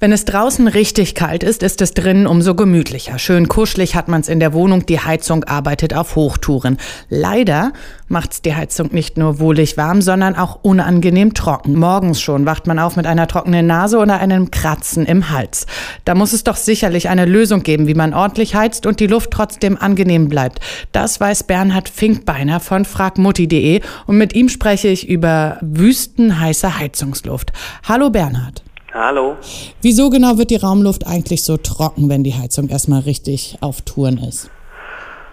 Wenn es draußen richtig kalt ist, ist es drinnen umso gemütlicher. Schön kuschelig hat man's in der Wohnung, die Heizung arbeitet auf Hochtouren. Leider macht's die Heizung nicht nur wohlig warm, sondern auch unangenehm trocken. Morgens schon wacht man auf mit einer trockenen Nase oder einem Kratzen im Hals. Da muss es doch sicherlich eine Lösung geben, wie man ordentlich heizt und die Luft trotzdem angenehm bleibt. Das weiß Bernhard Finkbeiner von fragmutti.de und mit ihm spreche ich über wüstenheiße Heizungsluft. Hallo Bernhard. Hallo. Wieso genau wird die Raumluft eigentlich so trocken, wenn die Heizung erstmal richtig auf Touren ist?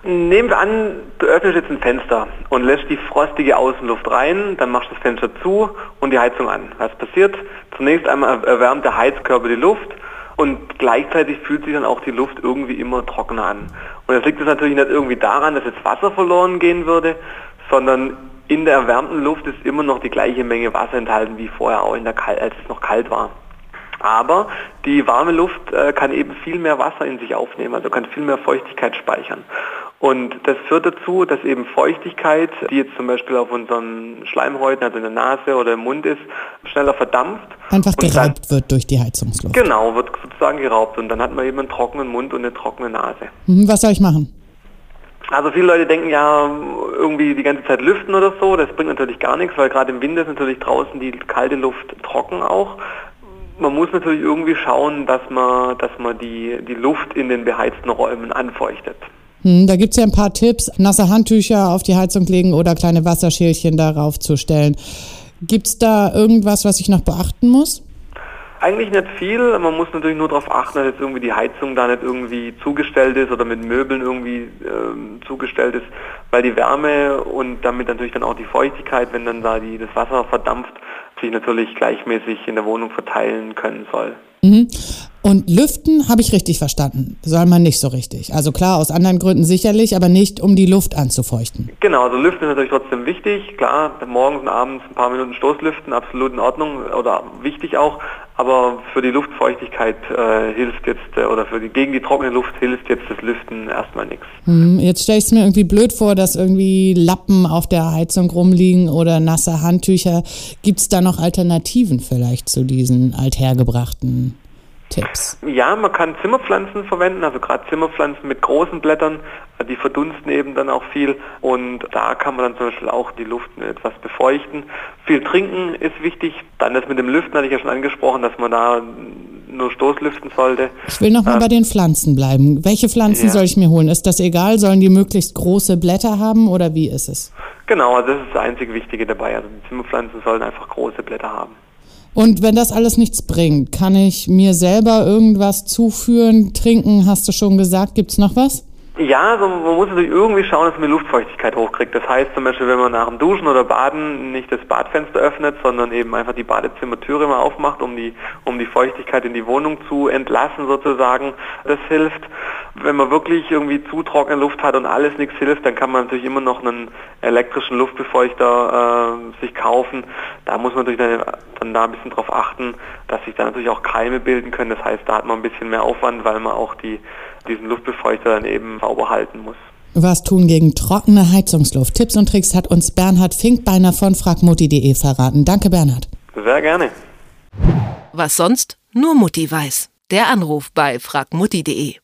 Nehmen wir an, du öffnest jetzt ein Fenster und lässt die frostige Außenluft rein, dann machst du das Fenster zu und die Heizung an. Was passiert? Zunächst einmal erwärmt der Heizkörper die Luft und gleichzeitig fühlt sich dann auch die Luft irgendwie immer trockener an. Und das liegt jetzt natürlich nicht irgendwie daran, dass jetzt Wasser verloren gehen würde, sondern in der erwärmten Luft ist immer noch die gleiche Menge Wasser enthalten wie vorher auch, in der Kal als es noch kalt war. Aber die warme Luft äh, kann eben viel mehr Wasser in sich aufnehmen, also kann viel mehr Feuchtigkeit speichern. Und das führt dazu, dass eben Feuchtigkeit, die jetzt zum Beispiel auf unseren Schleimhäuten, also in der Nase oder im Mund ist, schneller verdampft. Einfach geraubt dann, wird durch die Heizungsluft. Genau, wird sozusagen geraubt. Und dann hat man eben einen trockenen Mund und eine trockene Nase. Mhm, was soll ich machen? Also viele Leute denken ja irgendwie die ganze Zeit lüften oder so. Das bringt natürlich gar nichts, weil gerade im Winter ist natürlich draußen die kalte Luft trocken auch man muss natürlich irgendwie schauen, dass man, dass man die, die Luft in den beheizten Räumen anfeuchtet. Hm, da gibt es ja ein paar Tipps, nasse Handtücher auf die Heizung legen oder kleine Wasserschälchen darauf zu stellen. Gibt es da irgendwas, was ich noch beachten muss? Eigentlich nicht viel. Man muss natürlich nur darauf achten, dass jetzt irgendwie die Heizung da nicht irgendwie zugestellt ist oder mit Möbeln irgendwie ähm, zugestellt ist, weil die Wärme und damit natürlich dann auch die Feuchtigkeit, wenn dann da die, das Wasser verdampft, sich natürlich gleichmäßig in der Wohnung verteilen können soll. Mhm. Und lüften habe ich richtig verstanden. Soll man nicht so richtig. Also klar, aus anderen Gründen sicherlich, aber nicht um die Luft anzufeuchten. Genau, also lüften ist natürlich trotzdem wichtig. Klar, morgens und abends ein paar Minuten Stoßlüften, absolut in Ordnung oder wichtig auch. Aber für die Luftfeuchtigkeit äh, hilft jetzt, äh, oder für die, gegen die trockene Luft hilft jetzt das Lüften erstmal nichts. Hm, jetzt stelle ich es mir irgendwie blöd vor, dass irgendwie Lappen auf der Heizung rumliegen oder nasse Handtücher. Gibt es da noch Alternativen vielleicht zu diesen althergebrachten Tipps? Ja, man kann Zimmerpflanzen verwenden, also gerade Zimmerpflanzen mit großen Blättern, die verdunsten eben dann auch viel und da kann man dann zum Beispiel auch die Luft etwas befeuchten. Viel trinken ist wichtig, dann das mit dem Lüften hatte ich ja schon angesprochen, dass man da nur Stoßlüften sollte. Ich will noch mal ähm, bei den Pflanzen bleiben. Welche Pflanzen ja. soll ich mir holen? Ist das egal? Sollen die möglichst große Blätter haben oder wie ist es? Genau, also das ist das einzige Wichtige dabei. Also die Zimmerpflanzen sollen einfach große Blätter haben. Und wenn das alles nichts bringt, kann ich mir selber irgendwas zuführen, trinken, hast du schon gesagt, gibt es noch was? Ja, also man muss natürlich irgendwie schauen, dass man die Luftfeuchtigkeit hochkriegt. Das heißt zum Beispiel, wenn man nach dem Duschen oder Baden nicht das Badfenster öffnet, sondern eben einfach die Badezimmertüre mal aufmacht, um die, um die Feuchtigkeit in die Wohnung zu entlassen sozusagen. Das hilft. Wenn man wirklich irgendwie zu trockene Luft hat und alles nichts hilft, dann kann man natürlich immer noch einen elektrischen Luftbefeuchter äh, sich kaufen. Da muss man natürlich dann, dann da ein bisschen drauf achten, dass sich da natürlich auch Keime bilden können. Das heißt, da hat man ein bisschen mehr Aufwand, weil man auch die diesen Luftbefeuchter dann eben sauber halten muss. Was tun gegen trockene Heizungsluft? Tipps und Tricks hat uns Bernhard Finkbeiner von fragmutti.de verraten. Danke, Bernhard. Sehr gerne. Was sonst nur Mutti weiß. Der Anruf bei fragmutti.de.